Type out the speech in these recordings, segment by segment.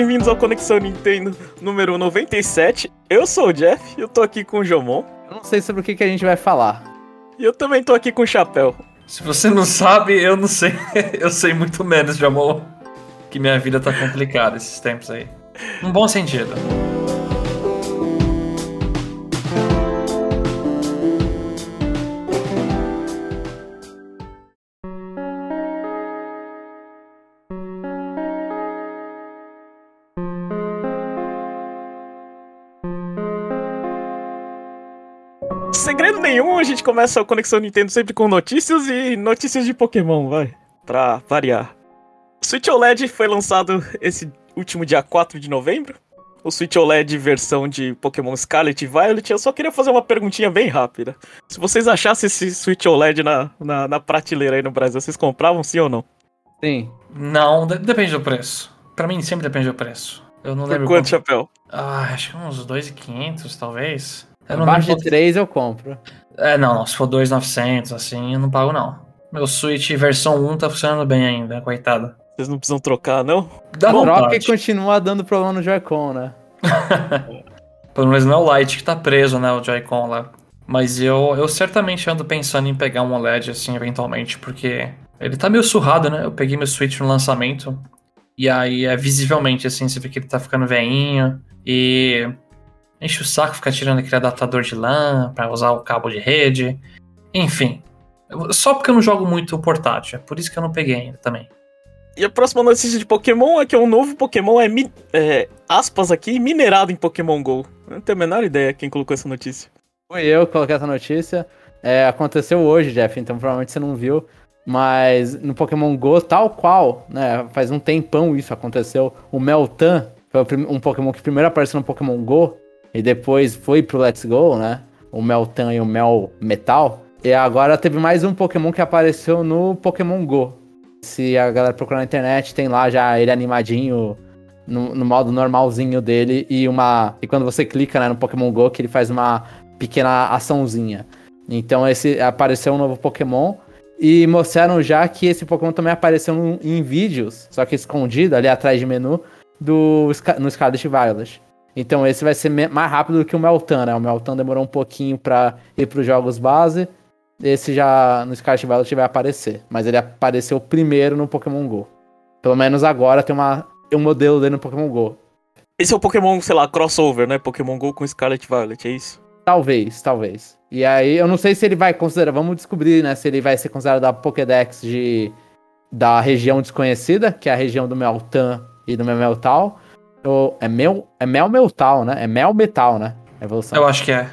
bem-vindos ao Conexão Nintendo número 97. Eu sou o Jeff e eu tô aqui com o Jomon. Eu não sei sobre o que, que a gente vai falar. E eu também tô aqui com o Chapéu. Se você não sabe, eu não sei. eu sei muito menos amor. Que minha vida tá complicada esses tempos aí. Num bom sentido. Gente começa a Conexão Nintendo sempre com notícias e notícias de Pokémon, vai. Pra variar. Switch OLED foi lançado esse último dia 4 de novembro. O Switch OLED versão de Pokémon Scarlet e Violet. Eu só queria fazer uma perguntinha bem rápida. Se vocês achassem esse Switch OLED na, na, na prateleira aí no Brasil, vocês compravam sim ou não? Sim. Não, de- depende do preço. Pra mim sempre depende do preço. Eu não Por lembro quanto, Chapéu? Ah, acho que uns 2,500 talvez. Eu Abaixo de 3 eu compro. É, não, não. Se for 2,900, assim, eu não pago, não. Meu Switch versão 1 tá funcionando bem ainda, coitado. Vocês não precisam trocar, não? Dá Troca vontade. e continua dando problema no Joy-Con, né? Pelo menos não é o Lite que tá preso, né, o Joy-Con lá. Mas eu, eu certamente ando pensando em pegar um OLED, assim, eventualmente, porque ele tá meio surrado, né? Eu peguei meu Switch no lançamento, e aí é visivelmente, assim, você vê que ele tá ficando veinho, e enche o saco ficar tirando aquele adaptador de LAN pra usar o cabo de rede. Enfim, só porque eu não jogo muito portátil, é por isso que eu não peguei ainda também. E a próxima notícia de Pokémon é que um novo Pokémon é, mi- é, aspas aqui, minerado em Pokémon GO. Eu não tenho a menor ideia quem colocou essa notícia. Fui eu que coloquei essa notícia. É, aconteceu hoje, Jeff, então provavelmente você não viu. Mas no Pokémon GO, tal qual, né? Faz um tempão isso aconteceu. O Meltan foi um Pokémon que primeiro apareceu no Pokémon GO e depois foi pro Let's Go, né? O Meltan e o Mel Metal. E agora teve mais um Pokémon que apareceu no Pokémon GO. Se a galera procurar na internet, tem lá já ele animadinho no, no modo normalzinho dele e uma. E quando você clica né, no Pokémon GO, que ele faz uma pequena açãozinha. Então esse apareceu um novo Pokémon. E mostraram já que esse Pokémon também apareceu em vídeos, só que escondido ali atrás de menu, do, no Scarlet Violet. Então esse vai ser mais rápido do que o Meltan, né? O Meltan demorou um pouquinho pra ir pros jogos base. Esse já no Scarlet Violet vai aparecer. Mas ele apareceu primeiro no Pokémon GO. Pelo menos agora tem uma, um modelo dele no Pokémon GO. Esse é o Pokémon, sei lá, crossover, né? Pokémon GO com Scarlet Violet, é isso? Talvez, talvez. E aí, eu não sei se ele vai considerar, vamos descobrir, né? Se ele vai ser considerado da Pokédex de, da região desconhecida, que é a região do Meltan e do Melmetal. Ou é Mel, é Melmetal, né? É Melmetal, né? A evolução. Eu acho que é.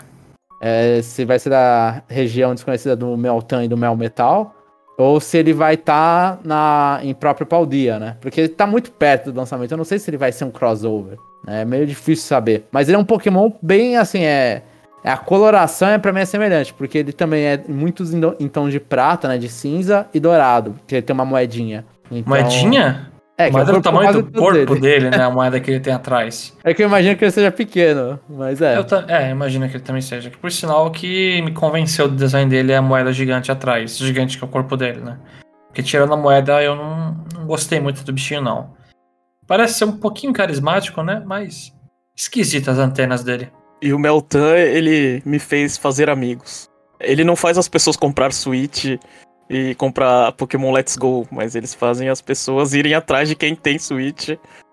É, se vai ser da região desconhecida do Meltan e do Melmetal. Ou se ele vai estar na em próprio Paldia, né? Porque ele tá muito perto do lançamento. Eu não sei se ele vai ser um crossover. Né? É meio difícil saber. Mas ele é um Pokémon bem assim, é. é a coloração é pra mim é semelhante, porque ele também é muitos em, do- em tom de prata, né? De cinza e dourado. Porque ele tem uma moedinha. Então- Moedinha? É, que é o Moeda do corpo tamanho do corpo dele. dele, né? A moeda que ele tem atrás. É que eu imagino que ele seja pequeno, mas é. Eu ta- é, imagino que ele também seja. Por sinal o que me convenceu do design dele é a moeda gigante atrás. Gigante que é o corpo dele, né? Porque tirando a moeda eu não, não gostei muito do bichinho, não. Parece ser um pouquinho carismático, né? Mas esquisita as antenas dele. E o Meltan, ele me fez fazer amigos. Ele não faz as pessoas comprar Switch e comprar Pokémon Let's Go, mas eles fazem as pessoas irem atrás de quem tem Switch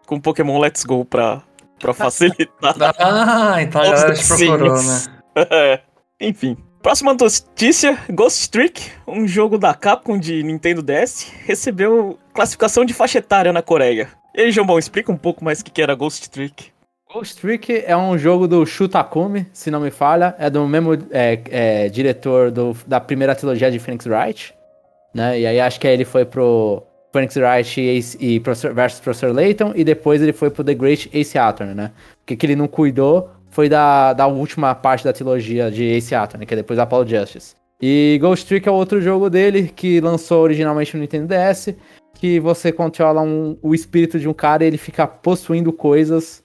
com Pokémon Let's Go pra, pra facilitar. Ah, então a galera te procurou, né? É. Enfim. Próxima notícia: Ghost Trick, um jogo da Capcom de Nintendo DS, recebeu classificação de faixa etária na Coreia. E aí, Jambon, explica um pouco mais o que que era Ghost Trick. Ghost Trick é um jogo do Shu Takumi, se não me falha. É do mesmo é, é, diretor do- da primeira trilogia de Phoenix Wright. Né? E aí acho que aí ele foi pro Phoenix Wright e, e Professor, versus Professor Layton. E depois ele foi pro The Great Ace Attorney, né? O que, ele não cuidou foi da, da última parte da trilogia de Ace Attorney, que é depois da Apollo Justice. E Ghost Trick é outro jogo dele que lançou originalmente no Nintendo DS. Que você controla um- o espírito de um cara e ele fica possuindo coisas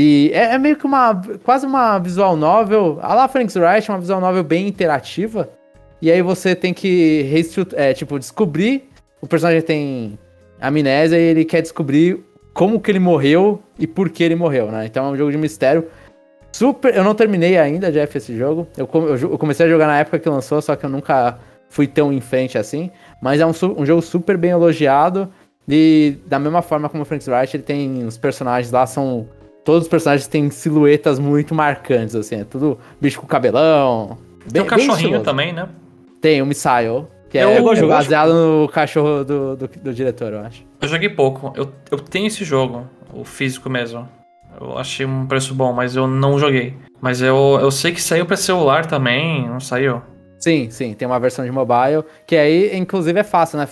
e é, é meio que uma. quase uma visual novel. A lá Phoenix Wright, uma visual novel bem interativa. E aí você tem que é, tipo, descobrir. O personagem tem amnésia e ele quer descobrir como que ele morreu e por que ele morreu, né? Então é um jogo de mistério. Super. Eu não terminei ainda, Jeff, esse jogo. Eu, eu comecei a jogar na época que lançou, só que eu nunca fui tão em frente assim. Mas é um, um jogo super bem elogiado. E da mesma forma como o Frank Wright, ele tem. Os personagens lá são. Todos os personagens têm silhuetas muito marcantes, assim. É tudo bicho com cabelão. Tem um cachorrinho também, né? Tem, o um Missile. Que eu, é, eu baseado no cachorro do, do, do, diretor, eu acho. Eu joguei pouco. Eu, eu tenho esse jogo, o físico mesmo. Eu achei um preço bom, mas eu não joguei. Mas eu, eu sei que saiu para celular também, não saiu? Sim, sim, tem uma versão de mobile, que aí, inclusive, é fácil, né?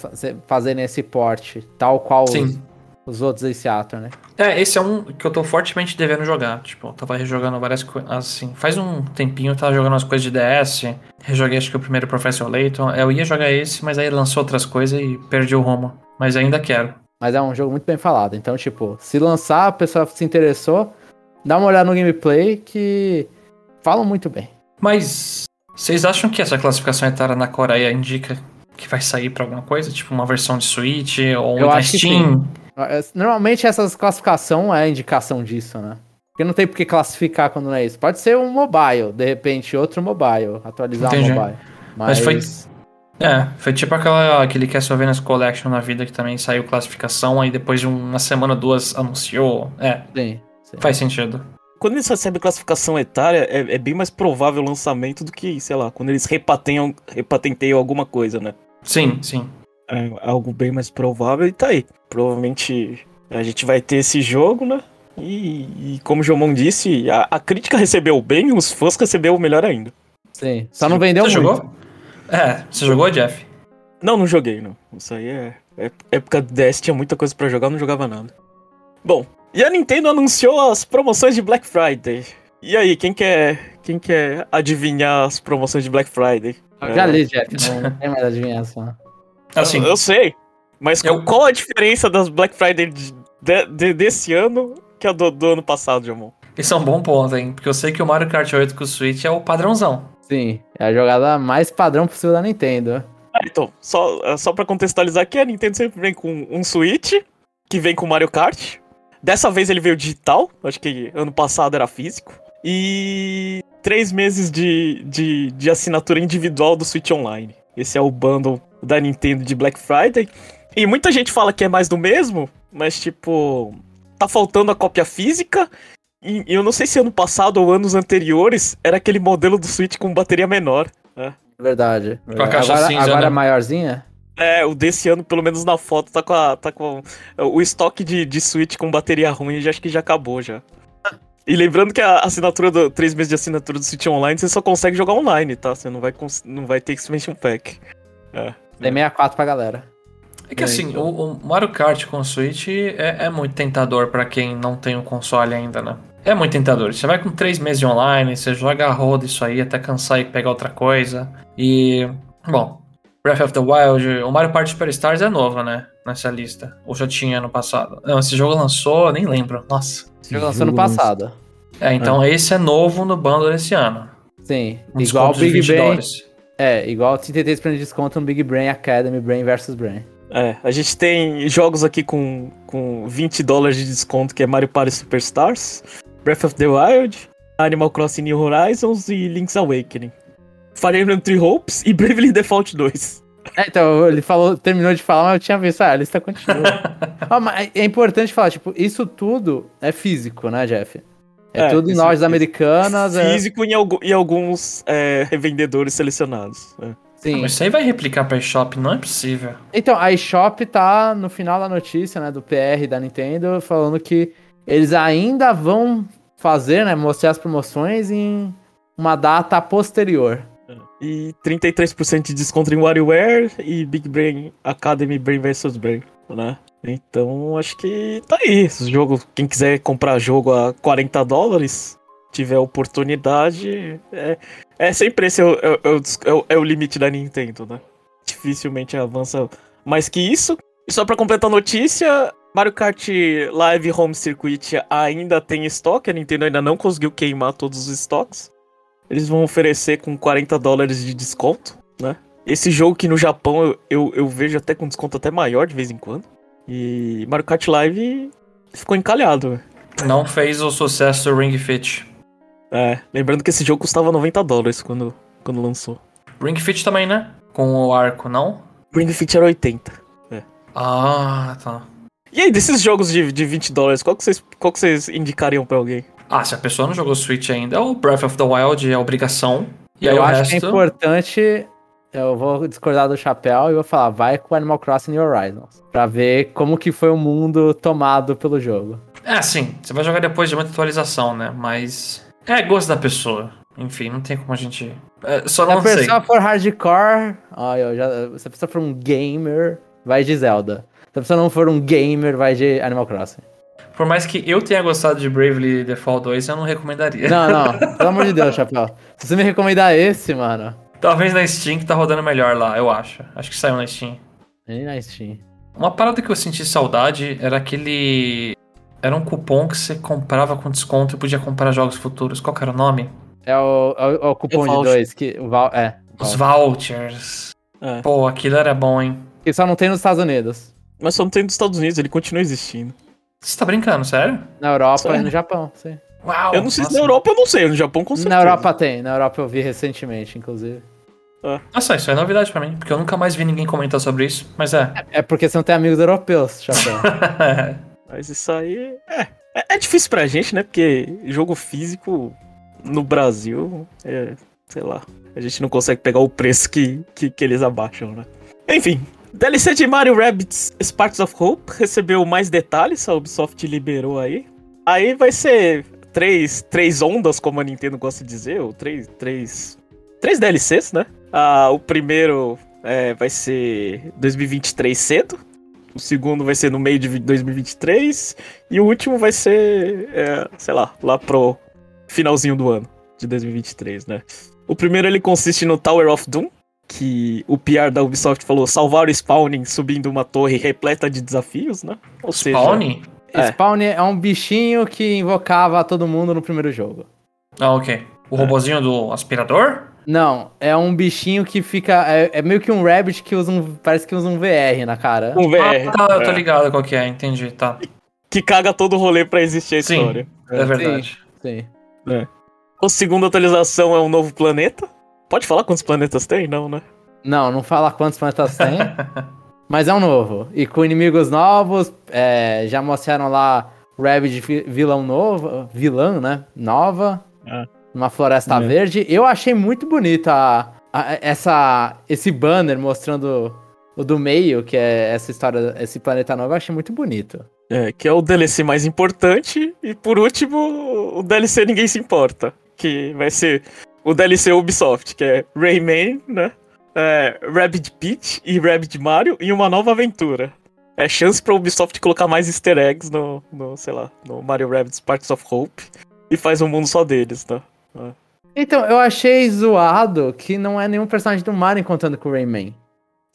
Fazer nesse port, tal qual os, os, outros em Seattle, né? É, esse é um que eu tô fortemente devendo jogar. Tipo, eu tava rejogando várias coisas. Assim, faz um tempinho eu tava jogando umas coisas de DS. Rejoguei acho que o primeiro Professor Layton. Eu ia jogar esse, mas aí lançou outras coisas e perdi o rumo. Mas ainda quero. Mas é um jogo muito bem falado. Então, tipo, se lançar, a pessoa se interessou, dá uma olhada no gameplay que falam muito bem. Mas vocês acham que essa classificação etária na Coreia indica que vai sair para alguma coisa? Tipo uma versão de Switch ou um Steam? É, normalmente essa classificação é indicação disso, né? Porque não tem por que classificar quando não é isso. Pode ser um mobile, de repente outro mobile, atualizar o um mobile. Mas... Mas foi é, foi tipo aquela, aquele Castlevania Collection na vida que também saiu classificação, aí depois de uma semana, duas anunciou. É. Sim, sim. Faz sentido quando eles recebem classificação etária, é, é, bem mais provável o lançamento do que, sei lá, quando eles repatenteiam alguma coisa, né? Sim, sim. É algo bem mais provável e tá aí. Provavelmente a gente vai ter esse jogo, né? E, e como o Jomon disse, a, a, crítica recebeu bem, os fãs recebeu melhor ainda. Sim, só não vendeu você muito. Jogou? É, você jogou, Jeff? Não, não joguei, não. Isso aí é, é época do DS, tinha muita coisa para jogar, não jogava nada. Bom, e a Nintendo anunciou as promoções de Black Friday. E aí, quem quer, quem quer adivinhar as promoções de Black Friday? Eu já é... li, Jeff, não tem mais adivinhação. Assim, eu, eu sei. Mas eu... qual a diferença das Black Friday de, de, desse ano que a do, do ano passado, Jamon? Isso é um bom ponto, hein? Porque eu sei que o Mario Kart 8 com o Switch é o padrãozão. Sim, é a jogada mais padrão possível da Nintendo. Ah, então, só, só pra contextualizar aqui, a Nintendo sempre vem com um Switch, que vem com Mario Kart, Dessa vez ele veio digital, acho que ano passado era físico. E três meses de, de, de assinatura individual do Switch Online. Esse é o bundle da Nintendo de Black Friday. E muita gente fala que é mais do mesmo, mas tipo, tá faltando a cópia física. E eu não sei se ano passado ou anos anteriores era aquele modelo do Switch com bateria menor. Né? Verdade. Com a caixa agora, cinza, agora né? é maiorzinha? É, o desse ano, pelo menos na foto, tá com, a, tá com o estoque de, de Switch com bateria ruim, já acho que já acabou já. E lembrando que a assinatura do 3 meses de assinatura do Switch Online, você só consegue jogar online, tá? Você não vai, não vai ter Expansion Pack. É. Tem 64 pra galera. É que assim, o, o, Mario Kart com o Switch é, é muito tentador para quem não tem o um console ainda, né? É muito tentador. Você vai com 3 meses de online, você joga a roda isso aí até cansar e pegar outra coisa. E. Bom, Breath of the Wild, o Mario Party Superstars é novo, né? Nessa lista. Ou já tinha no passado? Não, esse jogo lançou, nem lembro. Nossa. Esse jogo lançou no passado. É, então é. esse é novo no bundle desse ano. Sim, um igual o Big Brain. É, igual 33% de desconto no Big Brain Academy, Brain vs Brain. É, a gente tem jogos aqui com, com 20 dólares de desconto, que é Mario Party Superstars, Breath of the Wild, Animal Crossing New Horizons e Link's Awakening. Fire Emblem Three Hopes e Bravely Default 2. É, então, ele falou, terminou de falar, mas eu tinha visto, ah, a lista continua. ah, mas é importante falar, tipo, isso tudo é físico, né, Jeff? É, é tudo em lojas é americanas. É físico é... e, alguns é, revendedores selecionados. É. Sim. Mas isso aí vai replicar pra eShop, não é possível. Então, a eShop tá no final da notícia, né, do PR da Nintendo, falando que eles ainda vão fazer, né, mostrar as promoções em uma data posterior. E 33% de desconto em WarioWare e Big Brain Academy Brain vs Brain, né? Então acho que tá aí. Jogo, quem quiser comprar jogo a 40 dólares, tiver oportunidade, é, é sempre esse é o, é, o, é o limite da Nintendo, né? Dificilmente avança mais que isso. E só para completar a notícia, Mario Kart Live Home Circuit ainda tem estoque, a Nintendo ainda não conseguiu queimar todos os estoques. Eles vão oferecer com 40 dólares de desconto, né? Esse jogo que no Japão eu, eu, eu, vejo até com desconto até maior de vez em quando. E Mario Kart Live ficou encalhado. velho. Não fez o sucesso do Ring Fit. É, lembrando que esse jogo custava 90 dólares quando, quando lançou. Ring Fit também, né? Com o arco, não? Ring Fit era 80. Ah, tá. E aí, desses jogos de, de 20 dólares, qual que, vocês, qual que vocês indicariam pra alguém? Ah, se a pessoa não jogou Switch ainda, é o Breath of the Wild é obrigação. E aí eu o acho resto... que é importante. Eu vou discordar do chapéu e vou falar, vai com Animal Crossing New Horizons. Pra ver como que foi o mundo tomado pelo jogo. É, sim, você vai jogar depois de muita atualização, né? Mas. É gosto da pessoa. Enfim, não tem como a gente. É, só Se a não sei. pessoa for hardcore, ó, eu já, se a pessoa for um gamer, vai de Zelda. Se a pessoa não for um gamer, vai de Animal Crossing. Por mais que eu tenha gostado de Bravely Default 2, eu não recomendaria. Não, não, pelo amor de Deus, chapéu. Se você me recomendar esse, mano, Talvez na Steam que tá rodando melhor lá, eu acho. Acho que saiu na Steam. nem na Steam. Uma parada que eu senti saudade era aquele. Era um cupom que você comprava com desconto e podia comprar jogos futuros. Qual que era o nome? É o, é o- é o cupom É de dois, que o val, é. Os voucher. vouchers. É. Pô, aquilo era bom, hein? Que só não tem nos Estados Unidos. Mas só não tem dos Estados Unidos, ele continua existindo. Você tá brincando, sério? Na Europa Sério? e no Japão, sim. Uau! eu não sei se nossa. na Europa eu não sei, no Japão com certeza. Na Europa tem, na Europa eu vi recentemente, inclusive. Nossa, isso é novidade pra mim, porque eu nunca mais vi ninguém comentar sobre isso. Mas é. É porque você não tem amigos europeus, chapéu. Mas isso aí. É, é, é difícil pra gente, né? Porque jogo físico no Brasil é. Sei lá. A gente não consegue pegar o preço que, que, que eles abaixam, né? Enfim. DLC de Mario Rabbids Sparks of Hope recebeu mais detalhes, a Ubisoft liberou aí. Aí vai ser três, três ondas, como a Nintendo gosta de dizer, ou três, três, três DLCs, né? Ah, o primeiro é, vai ser 2023 cedo, o segundo vai ser no meio de vi- 2023 e o último vai ser, é, sei lá, lá pro finalzinho do ano de 2023, né? O primeiro ele consiste no Tower of Doom, que o PR da Ubisoft falou salvar o spawning subindo uma torre repleta de desafios, né? Ou seja, Spawn? É. Spawn é um bichinho que invocava todo mundo no primeiro jogo. Ah, ok. O robozinho do aspirador? Não, é um bichinho que fica. É, é meio que um rabbit que usa um. Parece que usa um VR na cara. um VR, Ah, tá, eu tô é, ligado qual que é, entendi, tá. que caga todo o rolê pra existir a Sim. história. É, verdade. Sim. A segunda atualização é um novo planeta. Pode falar quantos planetas tem? Não, né? Não, não fala quantos planetas tem. mas é um novo. E com inimigos novos, é, já mostraram lá Rabbit vi- vilão novo. Vilã, né? Nova. Ah. Numa floresta É. verde. Eu achei muito bonita a- a- essa, esse banner mostrando o do meio, que é essa história, esse planeta novo. Eu achei muito bonito. É, que é o DLC mais importante. E por último, o DLC ninguém se importa. Que vai ser o DLC Ubisoft, que é Rayman, né? É, Rabbit Peach e Rabbit Mario e uma nova aventura. É chance pra Ubisoft colocar mais easter eggs no, no sei lá, no Mario Rabbit Sparks of Hope. E faz um mundo só deles, né? Então, eu achei zoado que não é nenhum personagem do Mario contando com o Rayman.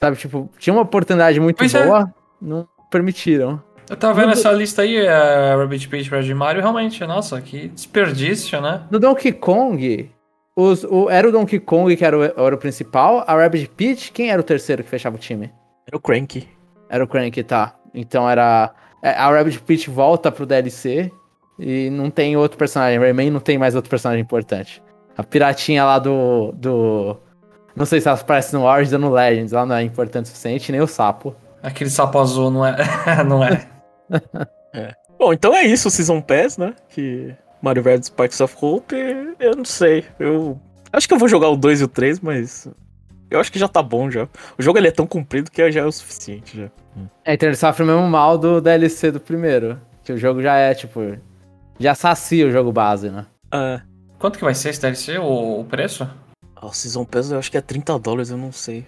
Sabe, tipo, tinha uma oportunidade muito Pois é. boa, não permitiram. Eu tava vendo essa lista aí, é, Rabbit Peach, Red Mario, realmente, nossa, que desperdício, né? No Donkey Kong, os, o, era o Donkey Kong que era o, era o principal, a Rabbit Peach, quem era o terceiro que fechava o time? Era o Cranky. Era o Crank, tá. Então era. é, A Rabbit Peach volta pro DLC e não tem outro personagem. Rayman não tem mais outro personagem importante. A piratinha lá do. do não sei se ela aparece no Origins ou no Legends, ela não é importante o suficiente, nem o sapo. Aquele sapo azul não é. não é. Bom, então é isso o Season Pass, né? Que Mario Rabbit Sparks of Hope, eu não sei. Eu acho que eu vou jogar o 2 e o 3, mas eu acho que já tá bom já. O jogo ele é tão comprido que já é o suficiente já. É, então ele sofre o mesmo mal do DLC do primeiro. Que o jogo já é, tipo. Já sacia o jogo base, né? Ah, Quanto que vai ser esse DLC, o, o preço? o Season Pass eu acho que é 30 dólares, eu não sei.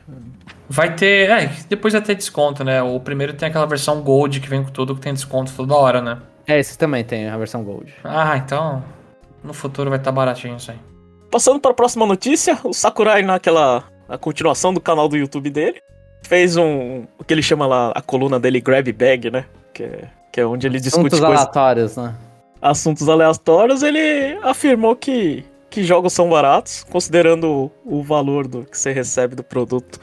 Vai ter. É, depois vai ter desconto, né? O primeiro tem aquela versão Gold que vem com tudo, que tem desconto toda hora, né? É, esse também tem a versão Gold. Ah, então. No futuro vai estar baratinho isso aí. Passando para a próxima notícia, o Sakurai naquela a continuação do canal do YouTube dele fez um o que ele chama lá a coluna dele Grab Bag, né? Que é, que é onde ele discute Assuntos aleatórios, né? assuntos aleatórios, ele afirmou que, que jogos são baratos, considerando o, o valor do que você recebe do produto.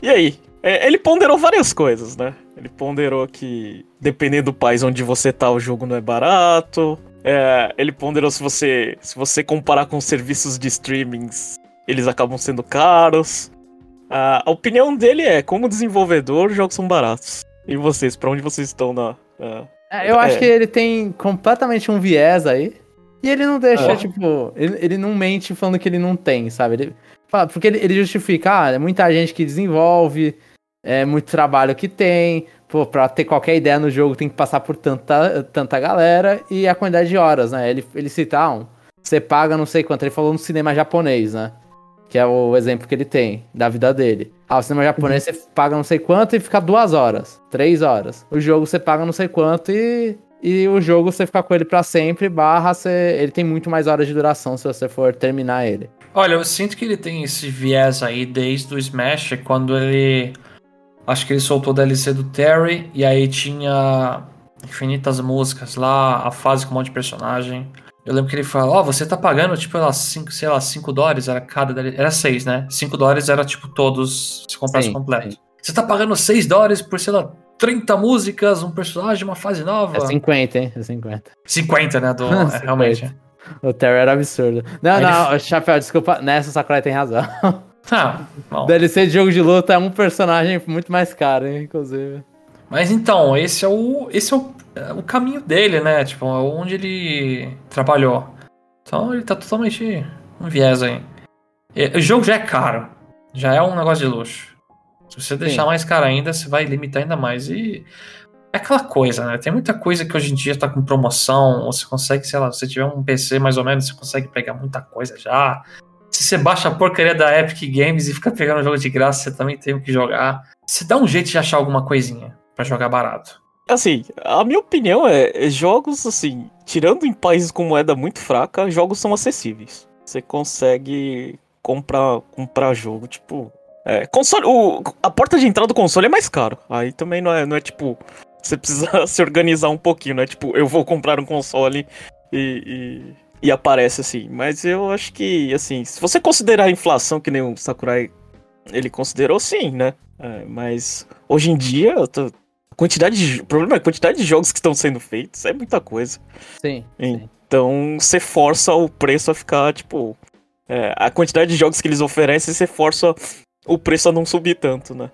E aí? É, ele ponderou várias coisas, né? Ele ponderou que, dependendo do país onde você tá, o jogo não é barato. É, ele ponderou se você, se você comparar com serviços de streamings, eles acabam sendo caros. a opinião dele é, como desenvolvedor, os jogos são baratos. E vocês, para onde vocês estão na. É, eu acho é. que ele tem completamente um viés aí. E ele não deixa, é. tipo, ele, ele não mente falando que ele não tem, sabe? Ele fala, porque ele, ele justifica, ah, é muita gente que desenvolve, é muito trabalho que tem, pô, pra ter qualquer ideia no jogo tem que passar por tanta, tanta galera e a quantidade de horas, né? Ele, ele cita, ah, você paga não sei quanto, ele falou no cinema japonês, né? Que é o exemplo que ele tem da vida dele. Ah, o cinema japonês uhum. você paga não sei quanto e fica duas horas, três horas. O jogo você paga não sei quanto e e o jogo você fica com ele para sempre, barra você, ele tem muito mais horas de duração se você for terminar ele. Olha, eu sinto que ele tem esse viés aí desde o Smash, quando ele acho que ele soltou o DLC do Terry e aí tinha infinitas músicas lá, a fase com um monte de personagem. Eu lembro que ele falou, ó, oh, você tá pagando, tipo, lá, cinco, sei lá, 5 dólares, era cada, era 6, né? 5 dólares era, tipo, todos, se comprasse completo. Sim. Você tá pagando 6 dólares por, sei lá, 30 músicas, um personagem, uma fase nova. É 50, hein? É 50. 50, né? Do, é, realmente. O Terry era absurdo. Não, Aí não, ele... Chapéu, desculpa. Nessa, Sakurai tem razão. Ah, bom. DLC de jogo de luta é um personagem muito mais caro, hein, inclusive. Mas então, esse é o, esse é o, é o caminho dele, né? Tipo, onde ele trabalhou. Então ele tá totalmente um viés aí. O jogo já é caro. Já é um negócio de luxo. Se você deixar Sim. mais caro ainda, você vai limitar ainda mais. E é aquela coisa, né? Tem muita coisa que hoje em dia tá com promoção, ou você consegue, sei lá, se você tiver um PC mais ou menos, você consegue pegar muita coisa já. Se você baixa a porcaria da Epic Games e fica pegando jogo de graça, você também tem o que jogar. Você dá um jeito de achar alguma coisinha para jogar barato. Assim, a minha opinião é, é, jogos, assim, tirando em países com moeda muito fraca, jogos são acessíveis. Você consegue comprar, comprar jogo, tipo, é, console, o, a porta de entrada do console é mais caro. Aí também não é, não é tipo. Você precisa se organizar um pouquinho, não é tipo, eu vou comprar um console e, e, e, aparece assim. Mas eu acho que, assim, se você considerar a inflação que nem o Sakurai ele considerou, sim, né? É, mas hoje em dia, tô, a quantidade de. O problema é a quantidade de jogos que estão sendo feitos é muita coisa. Sim. Então você força o preço a ficar, tipo. É, a quantidade de jogos que eles oferecem, você força o preço a não subir tanto, né?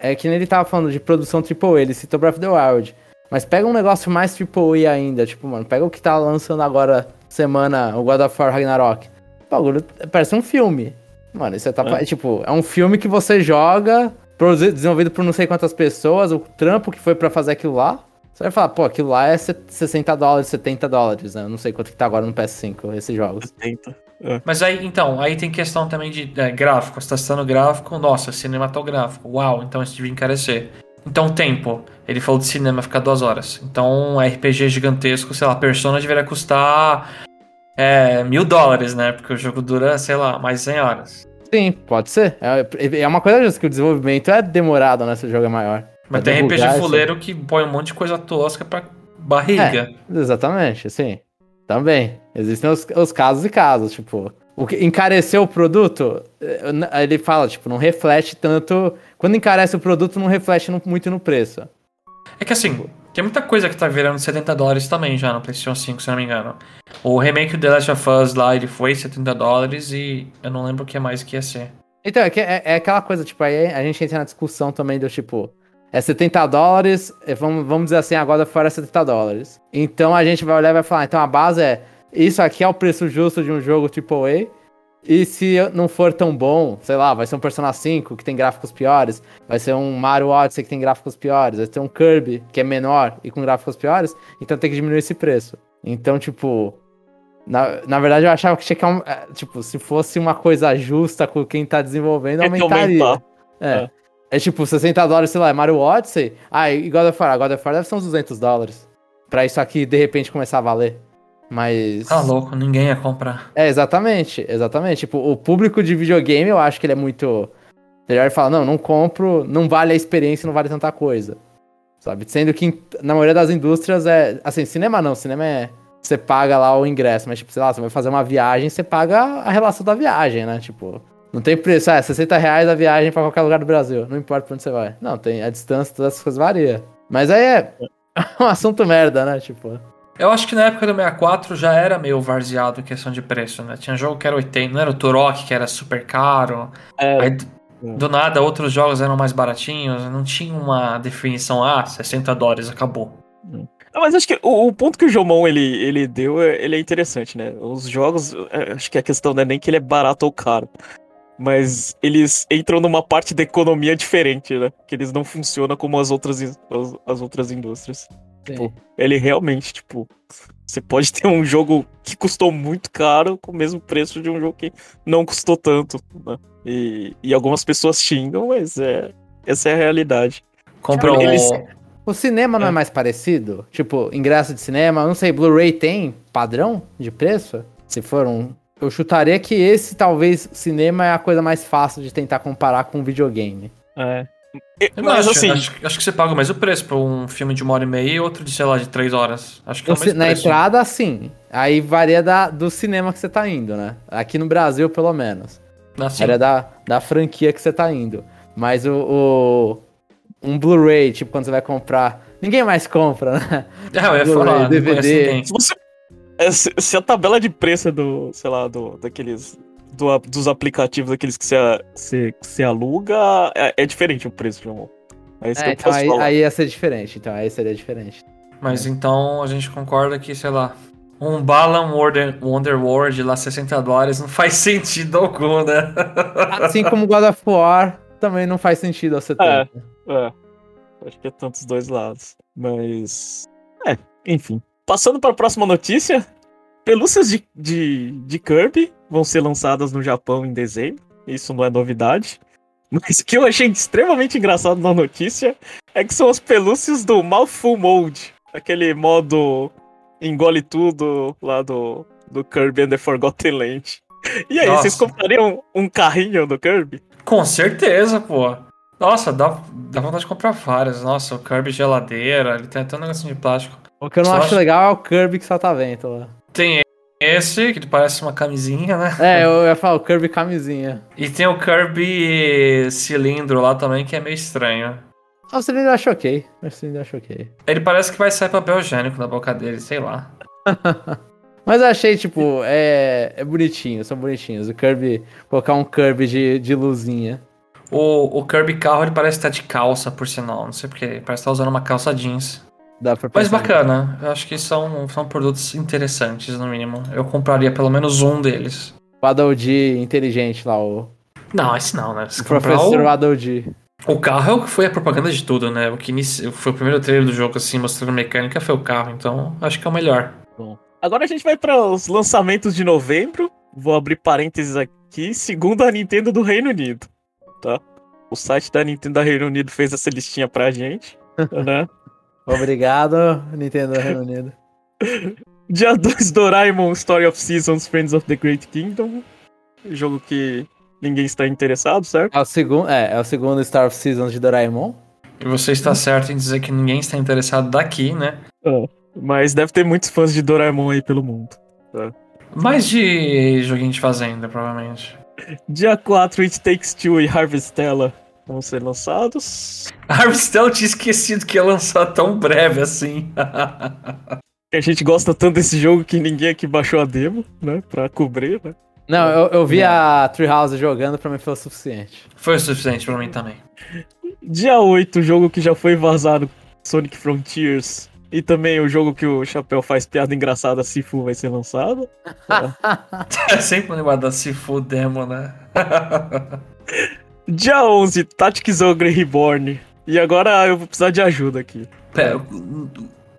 É que nem ele tava falando de produção AAA, ele citou Breath of the Wild. Mas pega um negócio mais AAA ainda, tipo, mano, pega o que tá lançando agora, semana, o God of War Ragnarok. O bagulho parece um filme. Mano, isso é, é. tipo, é um filme que você joga, desenvolvido por não sei quantas pessoas, o trampo que foi para fazer aquilo lá. Você vai falar, pô, aquilo lá é 60 dólares, 70 dólares, né? Eu não sei quanto que tá agora no PS5, esses jogos. 70. É. Mas aí, então, aí tem questão também de é, gráfico. Você tá citando gráfico, nossa, cinematográfico. Uau, então isso devia encarecer. Então, tempo. Ele falou de cinema ficar duas horas. Então, RPG gigantesco, sei lá, Persona deveria custar é, mil dólares, né? Porque o jogo dura, sei lá, mais 100 horas. Sim, pode ser. É, é uma coisa justa que o desenvolvimento é demorado, né? Se o jogo é maior. Mas tem RPG fuleiro que põe um monte de coisa tosca pra barriga. É, exatamente, sim. Também. Existem os, os casos e casos, tipo. O que encareceu o produto, eh, ele fala, tipo, não reflete tanto. Quando encarece o produto, não reflete no, muito no preço. É que assim, tem muita coisa que tá virando 70 dólares também já no PlayStation 5, se não me engano. O remake do The Last of Us lá, ele foi 70 dólares e eu não lembro o que mais que ia ser. Então, é, é, é aquela coisa, tipo, aí a gente entra na discussão também do tipo é 70 dólares, é, vamos, vamos dizer assim, agora fora 70 dólares. Então a gente vai olhar e vai falar, então a base é, isso aqui é o preço justo de um jogo AAA, e se não for tão bom, sei lá, vai ser um Persona 5 que tem gráficos piores, vai ser um Mario Odyssey que tem gráficos piores, vai ser um Kirby que é menor e com gráficos piores, então tem que diminuir esse preço. Então, tipo, na, na verdade eu achava que tinha que, é, tipo, se fosse uma coisa justa com quem tá desenvolvendo, aumentaria. É. é. É tipo 60 dólares, sei lá, é Mario Odyssey. Ah, e God of War. God of War deve ser uns 200 dólares. Pra isso aqui, de repente, começar a valer. Mas. Tá louco, ninguém ia comprar. É, exatamente, exatamente. Tipo, o público de videogame, eu acho que ele é muito. Melhor falar, não, não compro, não vale a experiência, não vale tanta coisa. Sabe? Sendo que na maioria das indústrias é. Assim, cinema não, cinema é. Você paga lá o ingresso, mas, tipo, sei lá, você vai fazer uma viagem, você paga a relação da viagem, né? Tipo, Não tem preço, ah, 60 reais a viagem pra qualquer lugar do Brasil. Não importa pra onde você vai. Não, tem a distância, todas essas coisas varia. Mas aí é um assunto merda, né? Tipo. Eu acho que na época do 64 já era meio varzeado em questão de preço, né? Tinha jogo que era 80, não era o Turok que era super caro. É, Aí, do nada, outros jogos eram mais baratinhos, não tinha uma definição, ah, 60 dólares, acabou. Não, mas acho que o, o ponto que o Jomon ele, ele deu, é- ele é interessante, né? Os jogos, é, acho que a questão não é nem que ele é barato ou caro, mas eles entram numa parte da economia diferente, né? Que eles não funcionam como as outras, as, as outras indústrias. Tipo, ele realmente, tipo, você pode ter um jogo que custou muito caro com o mesmo preço de um jogo que não custou tanto, né? E, e algumas pessoas xingam, mas é, essa é a realidade. Compra Tipo, um... eles- O cinema não é É. mais parecido? Tipo, ingresso de cinema, não sei, Blu-ray tem padrão de preço? Se for um. Eu chutaria que esse, talvez, cinema é a coisa mais fácil de tentar comparar com um videogame. É. Eu Mas acho, assim, acho, acho que você paga o mesmo preço pra um filme de uma hora e meia e outro de, sei lá, de três horas. Acho que é o mesmo na preço. entrada, sim. Aí varia da, do cinema que você tá indo, né? Aqui no Brasil, pelo menos. Assim, Varia da, da franquia que você tá indo. Mas o. o- um Blu-ray, tipo, quando você vai comprar. Ninguém mais compra, né? é, eu ia falar, não DVD. Se você. é, Se, se a tabela de preço é do, sei lá, do, daqueles. Do dos aplicativos, aqueles que você, a- você, que você aluga, é, é diferente o preço, João. É isso que É, eu então posso aí, falar. aí ia ser diferente. Então aí seria diferente. Mas então a gente concorda que, sei lá, um Balan Wonder, Wonderworld lá 60 dólares não faz sentido algum, né? Assim como God of War também não faz sentido a 70. É. Acho que é tanto os dois lados. Mas. É, enfim. Passando para a próxima notícia: pelúcias de, de, de Kirby vão ser lançadas no Japão em dezembro. Isso não é novidade. Mas o que eu achei extremamente engraçado na notícia é que são as pelúcias do Mouthful Mode. Aquele modo engole tudo lá do, do Kirby and the Forgotten Land. E aí, Nossa. vocês comprariam um carrinho do Kirby? Com certeza, pô. Nossa, dá, dá vontade de comprar várias. Nossa, o Kirby geladeira, ele tem até um negocinho de plástico. O que eu não Só acho acho- legal é o Kirby que solta vento lá. Tem esse, que parece uma camisinha, né? É, eu ia falar o Kirby camisinha. E tem o Kirby cilindro lá também, que é meio estranho. Ah, o cilindro eu acho ok. O cilindro eu acho ok. Ele parece que vai sair papel higiênico da boca dele, sei lá. Mas eu achei, tipo, é, é bonitinho, são bonitinhos. O Kirby, colocar um Kirby de, de luzinha. O, o Kirby carro, ele parece estar de calça, por sinal. Não sei porque, parece estar usando uma calça jeans. Dá pra Mas bacana, eu acho que são, são produtos interessantes, no mínimo. Eu compraria pelo menos um deles. O Adoldi inteligente lá, o, Não, esse não, né? Se o professor o, Adoldi. o carro é o que foi a propaganda de tudo, né? O que inici... foi o primeiro trailer do jogo, assim, mostrando mecânica, foi o carro. Então, acho que é o melhor. Agora a gente vai para os lançamentos de novembro. Vou abrir parênteses aqui. Segundo a Nintendo do Reino Unido, tá? O site da Nintendo do Reino Unido fez essa listinha pra gente, né? Obrigado, Nintendo do Reino Unido. Dia 2, Doraemon Story of Seasons Friends of the Great Kingdom. Jogo que ninguém está interessado, certo? É o segundo, é, é o segundo Star of Seasons de Doraemon. E você está certo em dizer que ninguém está interessado daqui, né? Mas deve ter muitos fãs de Doraemon aí pelo mundo. Mais de joguinho de fazenda, provavelmente. Dia 4, It Takes Two e Harvestella vão ser lançados. Harvestell tinha esquecido que ia lançar tão breve assim. A gente gosta tanto desse jogo que ninguém aqui baixou a demo, né? Pra cobrir, né? Não, eu, eu vi a Treehouse jogando, pra mim foi o suficiente. Foi o suficiente pra mim também. Dia 8, o jogo que já foi vazado, Sonic Frontiers. E também o jogo que o Chapéu faz piada engraçada, Sifu, vai ser lançado. É sempre lembrar da Sifu Demo, né? Dia 11, Tactics Ogre Reborn. E agora eu vou precisar de ajuda aqui. Pera,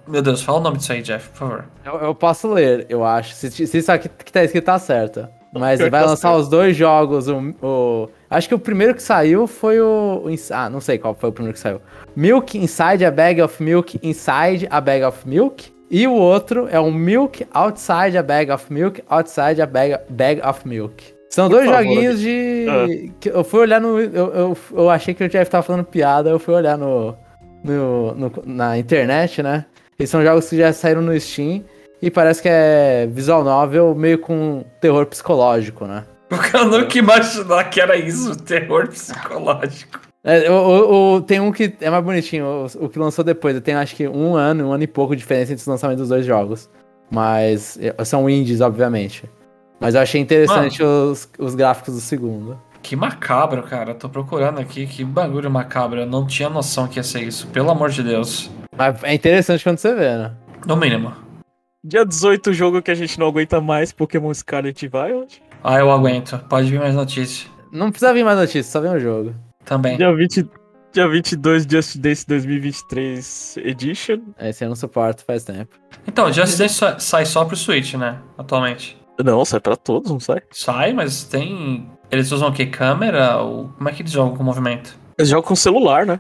meu Deus, fala o nome disso aí, Jeff, por favor. Eu, eu posso ler, eu acho. Se, se isso aqui que tá escrito tá certo. Mas vai tá lançar certo. os dois jogos. O, o- acho que o primeiro que saiu foi o, o Ah, não sei qual foi o primeiro que saiu. Milk Inside a Bag of Milk Inside a Bag of Milk. E o outro é o Milk Outside a Bag of Milk Outside a Bag, bag of Milk. São dois favor. joguinhos de. que eu fui olhar no. Eu, eu, eu achei que o Jeff tava falando piada, eu fui olhar no, no, no- na internet, né? Eles são jogos que já saíram no Steam e parece que é visual novel meio com terror psicológico, né? O cara nunca imaginar que era isso, terror psicológico. É, o, o- o- tem um que é mais bonitinho, o, o que lançou depois. Eu tenho acho que um ano, um ano e pouco de diferença entre os lançamentos dos dois jogos. Mas é, são indies, obviamente. Mas eu achei interessante os, os gráficos do segundo. Que macabro, cara. Tô procurando aqui, que bagulho macabro. Eu não tinha noção que ia ser isso, pelo amor de Deus. Mas é interessante quando você vê, né? No mínimo. Dia 18, o jogo que a gente não aguenta mais, Pokémon Scarlet e Violet. Ah, eu aguento. Pode vir mais notícia. Não precisa vir mais notícias, só vem o jogo. Também. Dia, 20, dia 22, Just Dance 2023 Edition. Esse eu não suporto faz tempo. Então, Just Dance sa- sai só pro Switch, né? Atualmente. Não, sai pra todos, não sai? Sai, mas tem. Eles usam o que? Câmera? Ou... Como é que eles jogam com movimento? Eles jogam com celular, né?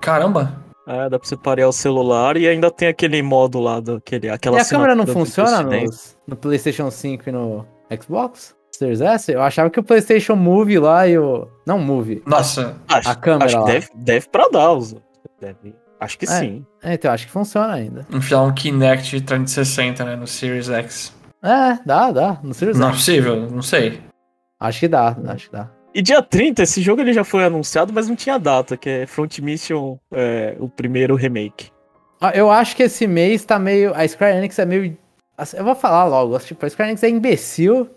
Caramba! É, dá pra você parear o celular e ainda tem aquele modo lá, do, aquele, aquela e a câmera não funciona nos- no PlayStation 5 e no Xbox? Series S? Eu achava que o PlayStation Move lá e o. Não Move. Nossa, Acho, A câmera acho que lá. deve, deve pra dar, usa. Deve. Acho que É. sim. É, então, acho que funciona ainda. enfiar um Kinect 360, né? No Series X. É, dá, dá. No Series Não é possível, não sei. Acho que dá, acho que dá. E dia 30, esse jogo ele já foi anunciado, mas não tinha data, que é Front Mission, é, o primeiro remake. Ah, Eu acho que esse mês tá meio. A Square Enix é meio. assim, Eu vou falar logo. Tipo, a Square Enix é imbecil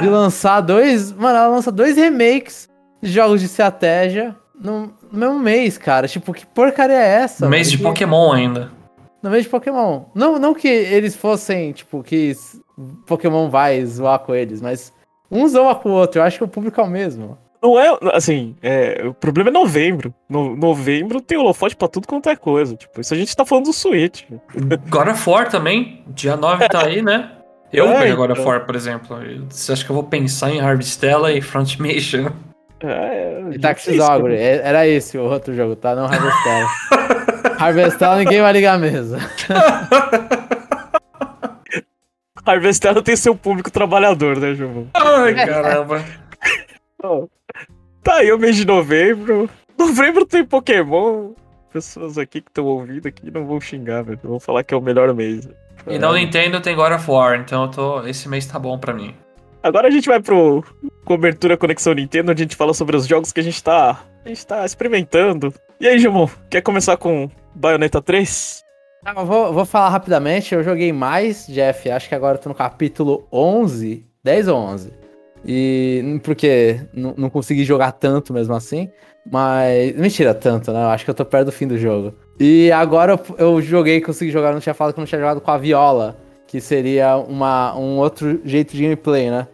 de lançar dois. Mano, ela lança dois remakes de jogos de estratégia no mesmo mês, cara. Tipo, que porcaria é essa? mês mano? de Que- Pokémon ainda. No mês de Pokémon. Não, não que eles fossem, tipo, que Pokémon vai zoar com eles, mas um zoa com o outro. Eu acho que o público é o mesmo. Não é, assim, é, o problema é novembro. No, novembro tem holofote pra tudo quanto é coisa. Tipo, isso a gente tá falando do Switch. God of War também. Dia 9 tá aí, né? Eu vou É, pegar God of então. War, por exemplo. Você acha que eu vou pensar em Harvestella e Front Mission? É, E Taxi difícil, Ogre, né? é- era esse o outro jogo, tá? Não Harvestella. Harvestella ninguém vai ligar mesmo. Harvestella tem seu público trabalhador, né, João? Ai, caramba. Tá aí o mês de novembro. Novembro tem Pokémon. Pessoas aqui que estão ouvindo aqui não vão xingar, velho. Vão falar que é o melhor mês. E na Nintendo tem God of War, então eu tô... esse mês tá bom pra mim. Agora a gente vai pro cobertura Conexão Nintendo, onde a gente fala sobre os jogos que a gente tá, a gente tá experimentando. E aí, Gilmon, quer começar com Bayonetta 3? Ah, eu vou, vou falar rapidamente, eu joguei mais, Jeff, acho que agora eu tô no capítulo 11, 10 ou 11. E porque não, não consegui jogar tanto mesmo assim, mas mentira tanto, né? Eu acho que eu tô perto do fim do jogo. E agora eu, eu joguei, consegui jogar, eu não tinha falado que eu não tinha jogado com a Viola, que seria uma, um outro jeito de gameplay, né?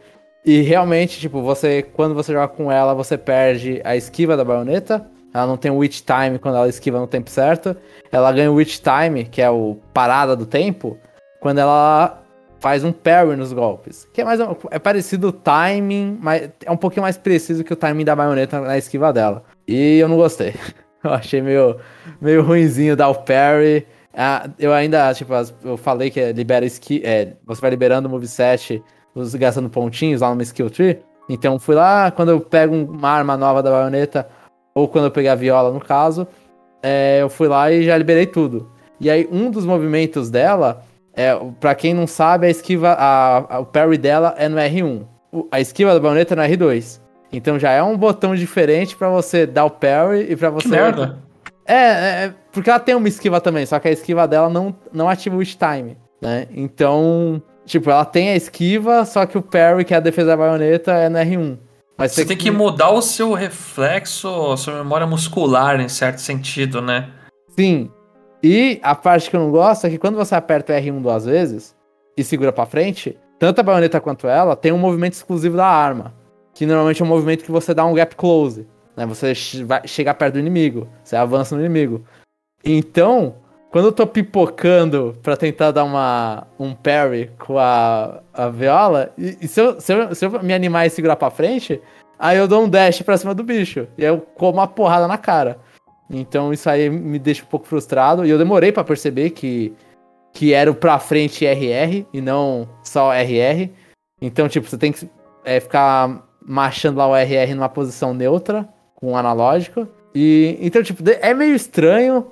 E realmente, tipo, você quando você joga com ela, você perde a esquiva da baioneta. Ela não tem o witch time quando ela esquiva no tempo certo. Ela ganha o witch time, que é o parada do tempo, quando ela faz um parry nos golpes. Que é mais um- é parecido o timing, mas é um pouquinho mais preciso que o timing da baioneta na esquiva dela. E eu não gostei. Eu achei meio, meio ruinzinho dar o parry. Ah, eu ainda, tipo, eu falei que libera esqui, é, você vai liberando o moveset, os- gastando pontinhos lá numa skill tree. Então fui lá, quando eu pego uma arma nova da baioneta, ou quando eu peguei a viola no caso, é, eu fui lá e já liberei tudo. E aí um dos movimentos dela, é, pra quem não sabe, a esquiva, a, a- o parry dela é no R1. O- a esquiva da baioneta é no R2. Então já é um botão diferente pra você dar o parry e pra você Que merda. é, é, é, porque ela tem uma esquiva também, só que a esquiva dela não, não ativa o Time, né? Então, tipo, ela tem a esquiva, só que o parry, que é a defesa da baioneta, é no R1. Mas Você tem que mudar o seu reflexo, a sua memória muscular, em certo sentido, né? Sim. E a parte que eu não gosto é que quando você aperta o R1 duas vezes e segura pra frente, tanto a baioneta quanto ela tem um movimento exclusivo da arma. Que normalmente é um movimento que você dá um gap close. Né? Você vai chegar perto do inimigo. Você avança no inimigo. Então, quando eu tô pipocando pra tentar dar uma, um parry com a, a viola, e, e se, eu, se, eu, se eu me animar e segurar pra frente, aí eu dou um dash pra cima do bicho. E aí eu como uma porrada na cara. Então isso aí me deixa um pouco frustrado. E eu demorei pra perceber que, que era o pra frente RR e não só RR. Então, tipo, você tem que é, ficar machando lá o RR numa posição neutra, com o analógico. E então, tipo, é meio estranho.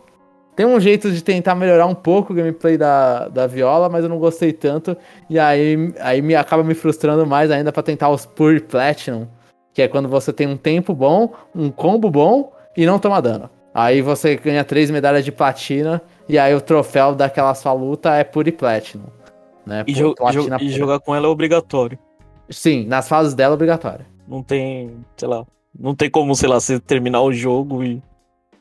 Tem um jeito de tentar melhorar um pouco o gameplay da, da viola, mas eu não gostei tanto. E aí, aí me acaba me frustrando mais ainda para tentar os Pure Platinum, que é quando você tem um tempo bom, um combo bom e não toma dano. Aí você ganha três medalhas de platina, e aí o troféu daquela sua luta é Pure Platinum. Né? E, jo jo e jogar com ela é obrigatório. Sim, nas fases dela é obrigatório. Não tem, sei lá, não tem como, sei lá, você terminar o jogo e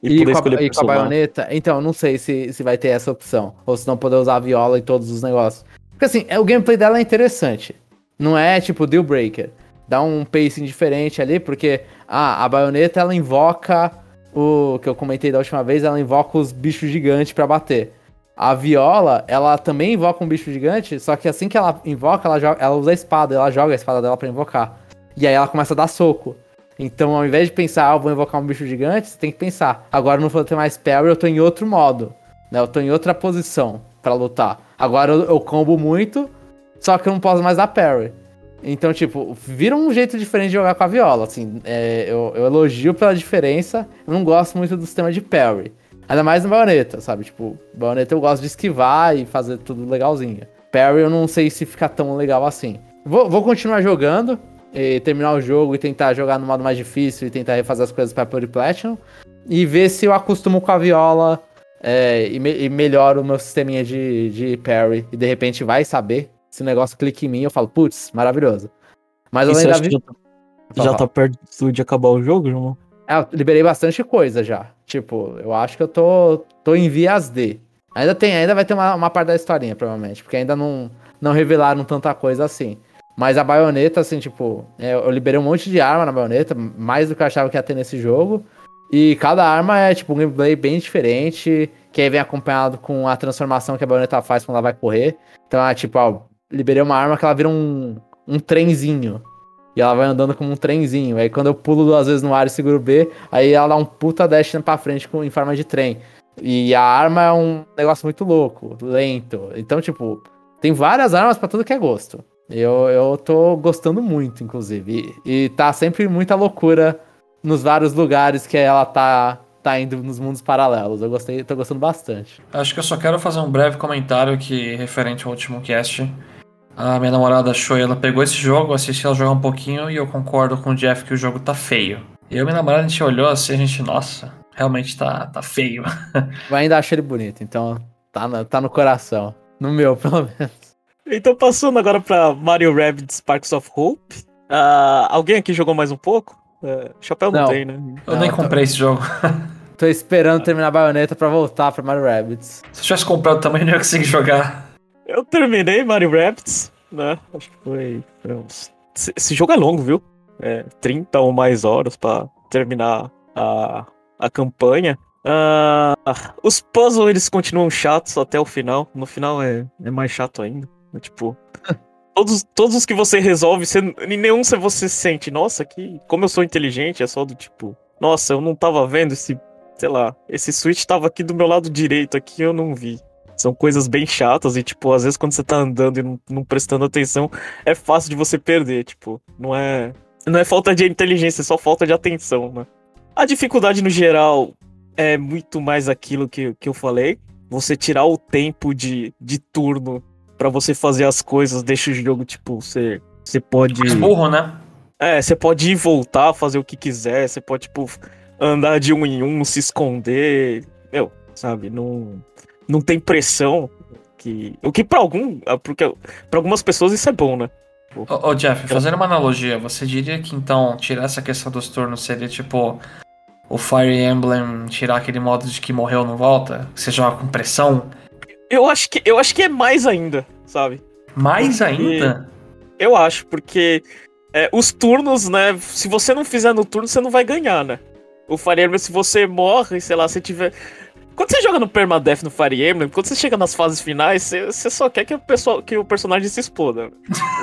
e, e, com a, e com a, baioneta, então, não sei se, se vai ter essa opção. Ou se não poder usar a viola em todos os negócios. Porque assim, é, o gameplay dela é interessante. Não é tipo deal breaker. Dá um pacing diferente ali, porque ah, a baioneta ela invoca o que eu comentei da última vez, ela invoca os bichos gigantes para bater. A viola, ela também invoca um bicho gigante, só que assim que ela invoca, ela, joga, ela usa a espada, ela joga a espada dela para invocar. E aí ela começa a dar soco. Então, ao invés de pensar, ah, vou invocar um bicho gigante, você tem que pensar, agora não vou ter mais parry, eu tô em outro modo. Né? Eu tô em outra posição para lutar. Agora eu, eu, combo muito, só que eu não posso mais dar parry. Então, tipo, vira um jeito diferente de jogar com a viola. Assim, é, eu, eu, elogio pela diferença. Eu não gosto muito do sistema de parry. Ainda mais no baioneta, sabe? Tipo, baioneta eu gosto de esquivar e fazer tudo legalzinho. Parry eu não sei se fica tão legal assim. Vou, vou continuar jogando terminar o jogo e tentar jogar no modo mais difícil e tentar refazer as coisas para Pure Platinum. E ver se eu acostumo com a viola é, e, me, e melhoro o meu sisteminha de, de parry. E de repente vai saber se o negócio clica em mim eu falo, putz, maravilhoso. Mas além da vida. Já, já tá perto de acabar o jogo, João? É, eu liberei bastante coisa já. Tipo, eu acho que eu tô, tô em vias D. Ainda tem, ainda vai ter uma, uma parte da historinha, provavelmente, porque ainda não, não revelaram tanta coisa assim. Mas a baioneta, assim, tipo, é, eu liberei um monte de arma na baioneta, mais do que eu achava que ia ter nesse jogo. E cada arma é, tipo, um gameplay bem diferente, que aí vem acompanhado com a transformação que a baioneta faz quando ela vai correr. Então é tipo, ó, liberei uma arma que ela vira um, um trenzinho. E ela vai andando como um trenzinho. Aí quando eu pulo duas vezes no ar e seguro B, aí ela dá um puta dash pra frente com, em forma de trem. E a arma é um negócio muito louco, lento. Então, tipo, tem várias armas para tudo que é gosto. Eu, eu tô gostando muito, inclusive. E, e tá sempre muita loucura nos vários lugares que ela tá, tá indo nos mundos paralelos. Eu gostei, tô gostando bastante. Acho que eu só quero fazer um breve comentário aqui referente ao último cast. A minha namorada Shoei, ela pegou esse jogo, assistiu ela jogar um pouquinho e eu concordo com o Jeff que o jogo tá feio. E eu e minha namorada a gente olhou assim, a gente, nossa, realmente tá, tá feio. Eu ainda acho ele bonito, então tá no, tá no coração. No meu, pelo menos. Então, passando agora pra Mario Rabbids Sparks of Hope. Uh, alguém aqui jogou mais um pouco? Uh, chapéu não, não, tem, né? Eu não, nem comprei esse jogo. Tô esperando terminar a baioneta pra voltar pra Mario Rabbids. Se eu tivesse comprado também, não ia conseguir jogar. Eu terminei Mario Rabbids, né? Acho que foi, foi uns... Esse jogo é longo, viu? É 30 ou mais horas pra terminar a, a campanha. Uh, os puzzles eles continuam chatos até o final. No final é, é mais chato ainda. Tipo, todos, todos os que você resolve, você, nenhum você sente, nossa, que como eu sou inteligente, é só do tipo, nossa, eu não tava vendo esse, sei lá, esse switch tava aqui do meu lado direito, aqui eu não vi. São coisas bem chatas e, tipo, às vezes quando você tá andando e não, não prestando atenção, é fácil de você perder, tipo, não é. Não é falta de inteligência, é só falta de atenção, né? A dificuldade no geral é muito mais aquilo que, que eu falei. Você tirar o tempo de, de turno para você fazer as coisas, deixa o jogo, tipo, você, você pode. Mais burro, né? É, você pode ir e voltar, fazer o que quiser, você pode, tipo, andar de um em um, se esconder. Meu, sabe, não, não tem pressão. Que, o que para algum, porque para algumas pessoas isso é bom, né? Ô, ô, Jeff, fazendo uma analogia, você diria que então tirar essa questão dos turnos seria tipo o Fire Emblem tirar aquele modo de que morreu não volta? Que você joga com pressão? Eu acho que, eu acho que é mais ainda, sabe? Mais porque, ainda? Eu acho, porque é, os turnos, né? Se você não fizer no turno, você não vai ganhar, né? O Fire Emblem, se você morre, sei lá, se tiver. Quando você joga no Permadeath no Fire Emblem, quando você chega nas fases finais, você, você só quer que o, pessoal, que o personagem se exploda.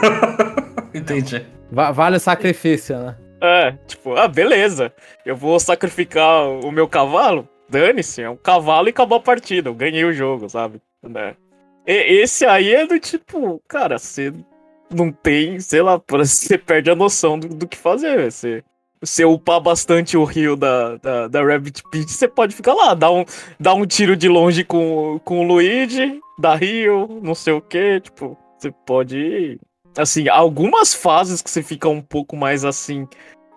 Entendi. Vale o sacrifício, né? É, tipo, ah, beleza. Eu vou sacrificar o meu cavalo? Dane-se, é um cavalo e acabou a partida. Eu ganhei o jogo, sabe? né? Esse aí é do tipo, cara, você não tem, sei lá, você perde a noção do, do que fazer. Você, você upar bastante o rio da, da, da Rabbit Pit, você pode ficar lá, dar um, dar um tiro de longe com, com o Luigi, da rio, não sei o que, tipo, você pode. Assim, algumas fases que você fica um pouco mais assim.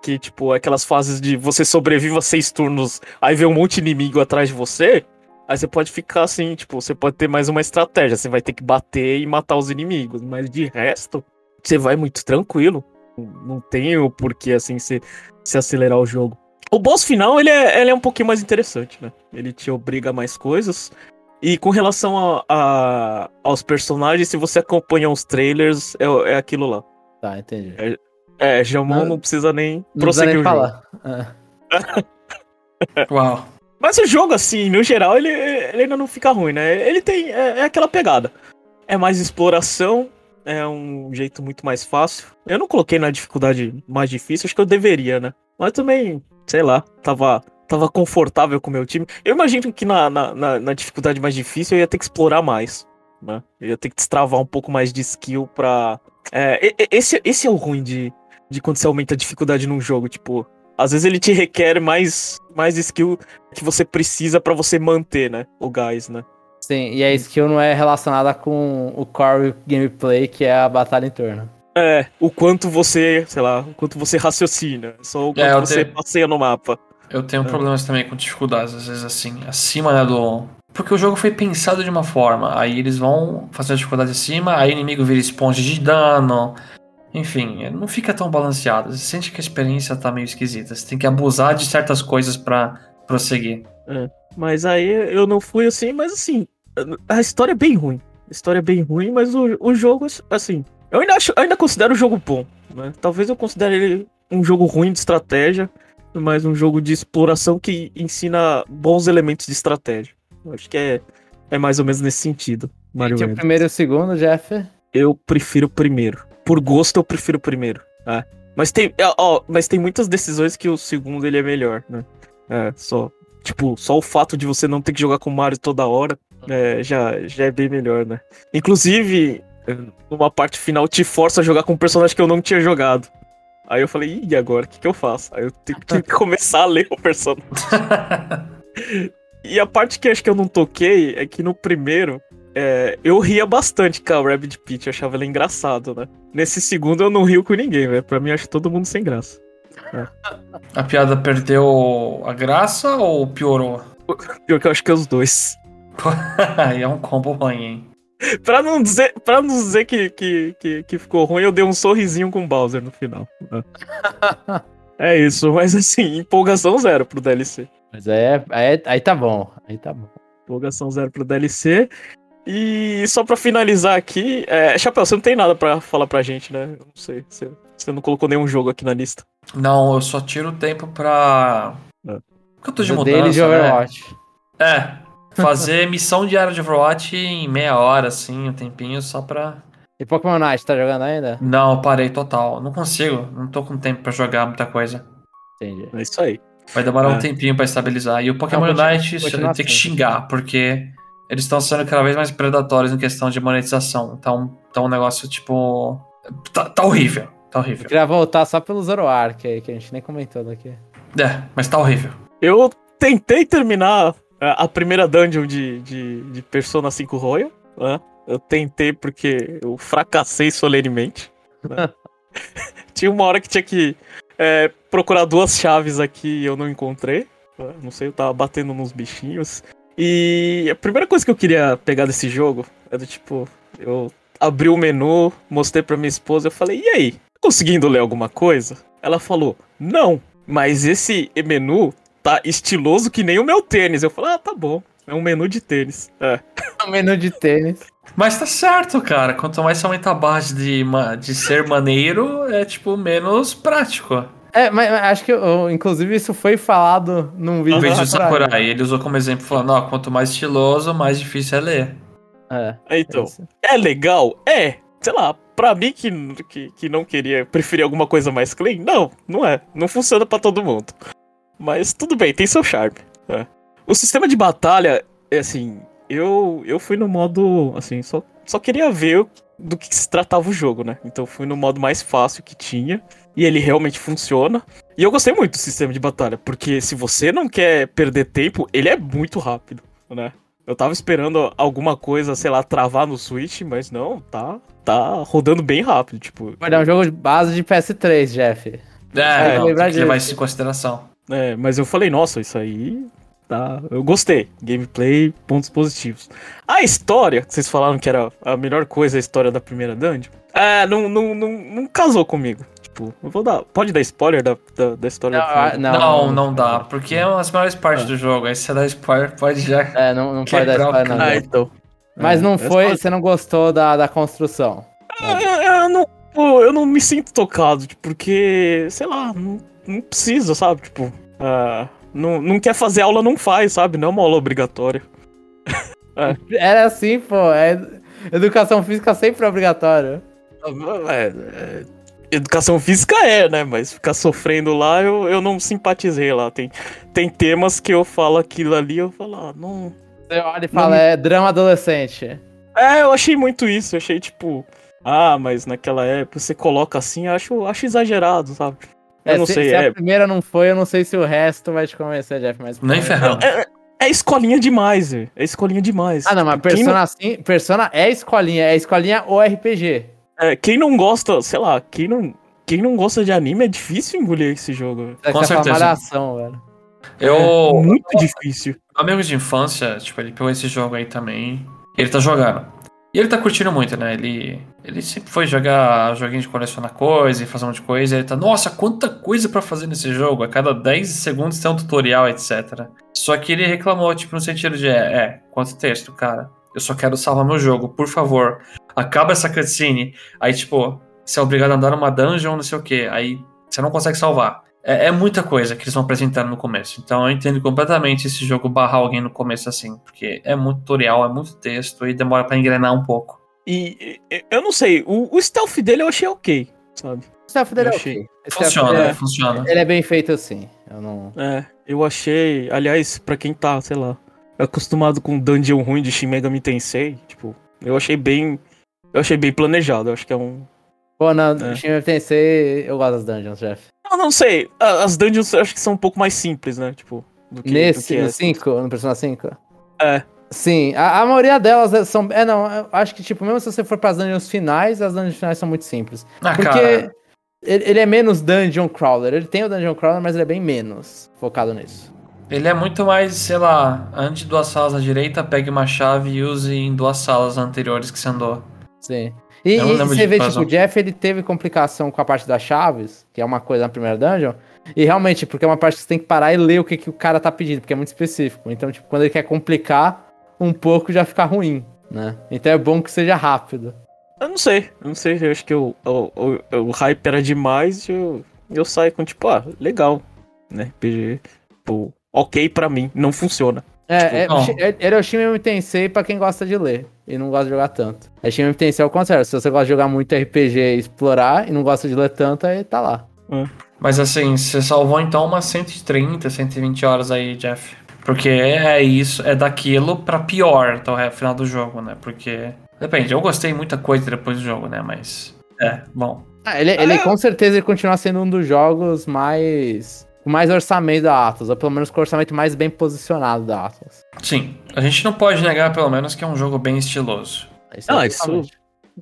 Que, tipo, aquelas fases de você sobreviva seis turnos, aí vem um monte de inimigo atrás de você. Aí você pode ficar assim, tipo, você pode ter mais uma estratégia. Você vai ter que bater e matar os inimigos. Mas de resto, você vai muito tranquilo. Não tem o porquê, assim, se, se acelerar o jogo. O boss final, ele é, ele é um pouquinho mais interessante, né? Ele te obriga a mais coisas. E com relação a, a, aos personagens, se você acompanha os trailers, é, é aquilo lá. Tá, entendi. É, Jamon não, não, precisa nem não prosseguir precisa nem falar. É. Uau. Mas o jogo, assim, no geral, ele, ele ainda não fica ruim, né? Ele tem. É, é, aquela pegada. É mais exploração, é um jeito muito mais fácil. Eu não coloquei na dificuldade mais difícil, acho que eu deveria, né? Mas também, sei lá, tava tava confortável com o meu time. Eu imagino que na, na, na, na dificuldade mais difícil eu ia ter que explorar mais. Né? Eu ia ter que destravar um pouco mais de skill pra. É, esse, esse é o ruim de, de quando você aumenta a dificuldade num jogo. Tipo, às vezes ele te requer mais, mais skill que você precisa para você manter, né? O gás, né? Sim, e a skill não é relacionada com o core gameplay, que é a batalha em turno. É, o quanto você, sei lá, o quanto você raciocina. Só o quanto é, você te... passeia no mapa. Eu tenho é. problemas também com dificuldades, às vezes assim, acima né, do. Porque o jogo foi pensado de uma forma, aí eles vão fazer a dificuldade acima, aí o inimigo vira esponja de dano. Enfim, não fica tão balanceado. Você sente que a experiência tá meio esquisita. Você tem que abusar de certas coisas para prosseguir. É, mas aí eu não fui assim, mas assim, a história é bem ruim. A história é bem ruim, mas o, o jogo, assim. Eu ainda, acho, eu ainda considero o jogo bom. Né? Talvez eu considere ele um jogo ruim de estratégia mais um jogo de exploração que ensina bons elementos de estratégia. Eu acho que é, é mais ou menos nesse sentido. Mario o primeiro e o segundo, Jeff? Eu prefiro o primeiro. Por gosto, eu prefiro o primeiro. É. Mas tem, é, ó, mas tem muitas decisões que o segundo ele é melhor, né? É, só. Tipo, só o fato de você não ter que jogar com o Mario toda hora é, já, já é bem melhor, né? Inclusive, numa parte final te força a jogar com um personagem que eu não tinha jogado. Aí eu falei, e agora? O que, que eu faço? Aí eu tenho que começar a ler o personagem. e a parte que acho que eu não toquei é que no primeiro é, eu ria bastante com a Rabbit Peach, eu achava ela engraçado, né? Nesse segundo eu não rio com ninguém, velho. Pra mim acho todo mundo sem graça. É. A piada perdeu a graça ou piorou? Pior que eu acho que é os dois. Aí é um combo ruim, hein? pra não dizer, pra não dizer que, que, que, que, ficou ruim, eu dei um sorrisinho com o Bowser no final. é isso, mas assim, empolgação zero pro DLC. Mas é, aí, aí tá bom, aí tá bom. Empolgação zero pro DLC. E só pra finalizar aqui, é, Chapéu, você não tem nada pra falar pra gente, né? Eu não sei, você, você não colocou nenhum jogo aqui na lista. Não, eu só tiro o tempo pra. É. Porque eu tô de mudança, de Overwatch. Né? É, fazer missão diária de Overwatch em meia hora, assim, um tempinho só pra. E Pokémon Night, tá jogando ainda? Não, parei total. Não consigo, não tô com tempo pra jogar muita coisa. Entendi. É isso aí. Vai demorar é. um tempinho pra estabilizar. E o Pokémon não, Night você tem que xingar, porque eles estão sendo cada vez mais predatórios em questão de monetização. Então, então um negócio tipo. Tá, tá horrível. Tá horrível. Eu queria voltar só pelo Zoroark aí, que a gente nem comentou daqui. É, mas tá horrível. Eu tentei terminar a primeira dungeon de, de, de Persona 5 Royal. Né? Eu tentei porque eu fracassei solenemente. Né? tinha uma hora que tinha que é, procurar duas chaves aqui e eu não encontrei. Né? Não sei, eu tava batendo nos bichinhos. E a primeira coisa que eu queria pegar desse jogo é do tipo, eu abri o menu, mostrei pra minha esposa, eu falei, e aí? Conseguindo ler alguma coisa? Ela falou, não, mas esse menu tá estiloso que nem o meu tênis. Eu falei, ah, tá bom. É um menu de tênis. É. um menu de tênis. Mas tá certo, cara. Quanto mais você aumenta a base de, de ser maneiro, é tipo menos prático. É, mas acho que, inclusive, isso foi falado num vídeo. No vídeo do Sakurai, ele usou como exemplo, falando, ó, quanto mais estiloso, mais difícil é ler. É. Então, é, é legal? É. Sei lá, pra mim que, que, que não queria, preferir alguma coisa mais clean, não, não é. Não funciona para todo mundo. Mas tudo bem, tem seu charme. É. O sistema de batalha, é assim, eu, eu fui no modo, assim, só, só queria ver do que se tratava o jogo, né? Então fui no modo mais fácil que tinha. E ele realmente funciona. E eu gostei muito do sistema de batalha, porque se você não quer perder tempo, ele é muito rápido, né? Eu tava esperando alguma coisa, sei lá, travar no Switch, mas não, tá, tá rodando bem rápido, tipo. Mas é um jogo de base de PS3, Jeff. É, É, não, tem que levar disso. isso em consideração. É, mas eu falei, nossa, isso aí tá. Eu gostei. Gameplay, pontos positivos. A história, que vocês falaram que era a melhor coisa a história da primeira dungeon. É, não, não, não, não casou comigo. Tipo, eu vou dar. Pode dar spoiler da, da, da história Não, da ah, primeira? Não, não, dá, porque é uma das melhores partes É. do jogo. Aí se você dá spoiler, pode já. É, não, não pode dar spoiler, não. Ah, então. Mas É, não é foi, você não gostou da, da construção. Eu, eu- eu não, eu não me sinto tocado, tipo, porque, sei lá, não, não precisa, sabe? Tipo, não, não quer fazer aula, não faz, sabe? Não é uma aula obrigatória. Era assim, pô. É, educação física sempre é obrigatória. É, é, educação física é, né? Mas ficar sofrendo lá, eu, eu não simpatizei lá. Tem, tem temas que eu falo aquilo ali, eu falo, ah, não. Você olha e fala, é drama adolescente. É, eu achei muito isso, eu achei tipo. Ah, mas naquela época você coloca assim, acho, acho exagerado, sabe? Eu É, não se, sei, se é, a primeira não foi, eu não sei se o resto vai te convencer, Jeff. Mas Nem ferrando. é, é escolinha demais, velho. É escolinha demais. Ah, não, mas Quem não- Persona, assim, Persona é escolinha, é escolinha ou RPG. É, quem não gosta, sei lá, quem não, quem não gosta de anime é difícil engolir esse jogo. Você Com certeza. malhação, velho. Eu. É muito difícil. Amigos de infância, tipo, ele pegou esse jogo aí também. Ele tá jogando. E ele tá curtindo muito, né? Ele, ele sempre foi jogar joguinho de colecionar coisa e fazer um monte de coisa. Ele tá, nossa, quanta coisa pra fazer nesse jogo. A cada 10 segundos tem um tutorial, etc. Só que ele reclamou, tipo, no sentido de, é, é quanto texto, cara. Eu só quero salvar meu jogo, por favor. Acaba essa cutscene. Aí, tipo, você é obrigado a andar numa dungeon, não sei o que. Aí você não consegue salvar. É, é muita coisa que eles vão apresentando no começo. Então eu entendo completamente esse jogo barrar alguém no começo assim. Porque é muito tutorial, é muito texto e demora pra engrenar um pouco. E, e- eu não sei, o, o stealth dele eu achei ok, sabe? O staff dele é Eu ok. achei. Funciona, é- funciona. Ele é bem feito assim. Eu não. É, eu achei. Aliás, pra quem tá, sei lá, acostumado com dungeon ruim de Shin Megami Tensei, tipo, eu achei bem. Eu achei bem planejado. Eu acho que é um. Pô, na É. Shin Megami Tensei, eu gosto das dungeons, Jeff. Eu não sei. As dungeons eu acho que são um pouco mais simples, né? Tipo, do que. Nesse, do que no essa. 5, no Persona 5? É. Sim, a, a maioria delas é- são. É, não, acho que, tipo, mesmo se você for pras dungeons finais, as dungeons finais são muito simples. Ah, Porque cara, ele, ele é menos dungeon crawler. Ele tem o dungeon crawler, mas ele é bem menos focado nisso. ele é muito mais, sei lá, ande duas salas à direita, pegue uma chave e use em duas salas anteriores que você andou. Sim. E, e você de vê, tipo, o. Jeff, ele teve complicação com a parte das chaves, que é uma coisa na primeira dungeon. E realmente, porque é uma parte que você tem que parar e ler o que, que o cara tá pedindo, porque é muito específico. Então, tipo, quando ele quer complicar um pouco, já fica ruim, né? Então é bom que seja rápido. Eu não sei. Eu não sei. Eu acho que o, o, o, o hype era demais e eu, eu saio com, tipo, ah, legal. Né? RPG. Tipo, ok pra mim. Não funciona. É, é, não. é- é o Shin Megami Tensei pra quem gosta de ler e não gosta de jogar tanto. É Megami Tensei ao contrário. Se você gosta de jogar muito RPG e explorar e não gosta de ler tanto, aí tá lá. Mas assim, você salvou então umas 130, 120 horas aí, Jeff. Porque é isso, é daquilo pra pior até o final do jogo, né? Porque. Depende, eu gostei muita coisa depois do jogo, né? Mas. É, bom. Ah, ele, ele com certeza ele continua sendo um dos jogos mais. com mais orçamento da Atlas, ou pelo menos com o orçamento mais bem posicionado da Atlas. Sim, a gente não pode negar, pelo menos, que é um jogo bem estiloso. Isso Ah, é isso-.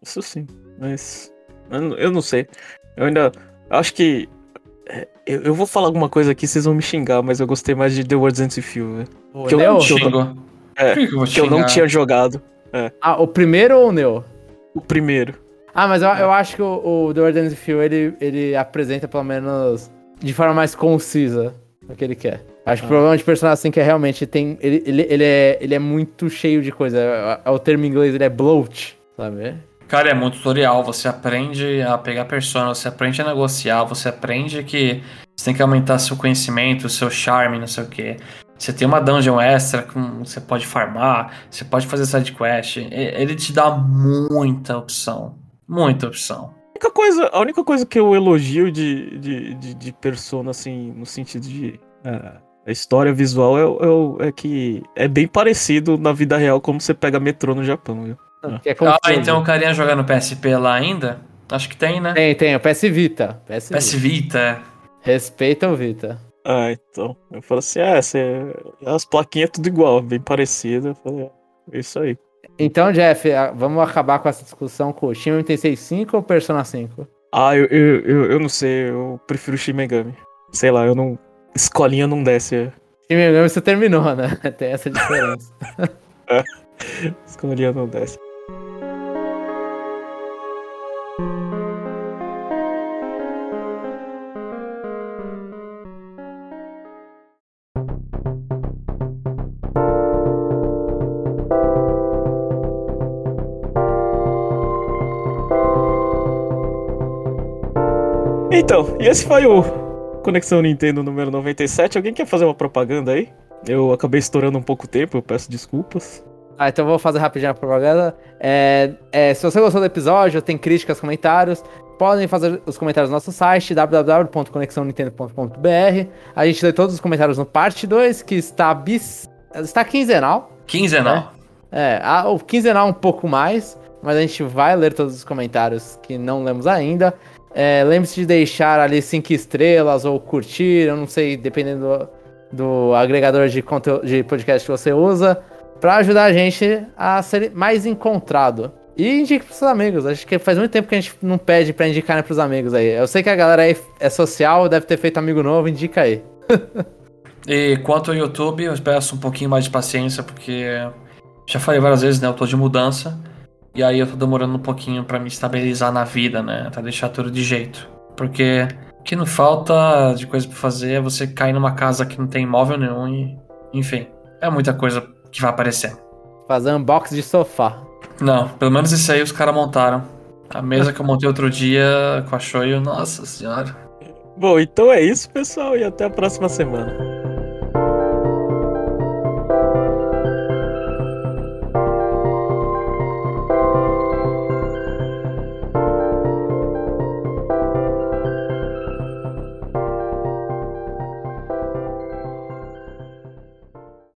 Isso sim. Mas. Eu, não- eu não sei. Eu ainda. Acho que. É, Eu, eu vou falar alguma coisa aqui, vocês vão me xingar, mas eu gostei mais de The Words Ends With You, velho. O que eu não tinha-. É, que, eu vou Que eu não tinha jogado. Ah, o primeiro ou o Neo? O primeiro. Ah, mas eu, eu acho que o, o The Word Ends With You, ele, ele apresenta pelo menos de forma mais concisa o que ele quer. Acho que o problema de personagem assim que é realmente tem. Ele, ele, ele, é, ele é muito cheio de coisa. É- é O termo em inglês ele é bloat, sabe? Cara, é muito tutorial. Você aprende a pegar persona, você aprende a negociar, você aprende que você tem que aumentar seu conhecimento, seu charme, não sei o quê. Você tem uma dungeon extra que você pode farmar, você pode fazer side quest. Ele te dá muita opção. Muita opção. A única coisa, a única coisa que eu elogio de, de, de, de Persona, assim, no sentido de. é, a história visual é, é, é que é bem parecido na vida real como você pega metrô no Japão, viu? Que é Ah, então o carinha jogando PSP lá ainda? Acho que tem, né? Tem, tem, o PS Vita. PS, PS Vita. Vita. Respeita o Vita. Ah, então. Eu falo assim, ah, cê... as plaquinhas tudo igual, bem parecido. Eu falei, é isso aí. Então, Jeff, vamos acabar com essa discussão com o Shin 865 ou Persona 5? Ah, eu, eu, eu, eu não sei, eu prefiro o Shin Megami. Sei lá, eu não. Escolinha não desce. Shin Megami você terminou, né? Tem essa diferença. é. Escolinha não desce. Então, e esse foi o Conexão Nintendo número 97. Alguém quer fazer uma propaganda aí? Eu acabei estourando um pouco o tempo, eu peço desculpas. Ah, então eu vou fazer rapidinho a propaganda. É, é, se você gostou do episódio, tem críticas, comentários, podem fazer os comentários no nosso site, www.conexãonintendo.com.br. A gente lê todos os comentários no parte 2, que está bis... está quinzenal. Quinzenal. Né? É, a, o quinzenal um pouco mais, mas a gente vai ler todos os comentários que não lemos ainda. É, Lembre-se de deixar ali cinco estrelas ou curtir, eu não sei, dependendo do, do agregador de, conteúdo, de podcast que você usa, para ajudar a gente a ser mais encontrado. E indique pros seus amigos. Acho que faz muito tempo que a gente não pede pra indicar né, pros amigos aí. Eu sei que a galera aí é social, deve ter feito amigo novo, indica aí. e quanto ao YouTube, eu peço um pouquinho mais de paciência, porque já falei várias vezes, né? Eu tô de mudança. E aí eu tô demorando um pouquinho para me estabilizar na vida, né? Pra deixar tudo de jeito. Porque o que não falta de coisa para fazer é você cair numa casa que não tem imóvel nenhum e. Enfim, é muita coisa que vai aparecer. Fazer unboxing de sofá. Não, pelo menos isso aí os caras montaram. A mesa que eu montei outro dia com a Shoyu, nossa senhora. Bom, então é isso, pessoal, e até a próxima semana.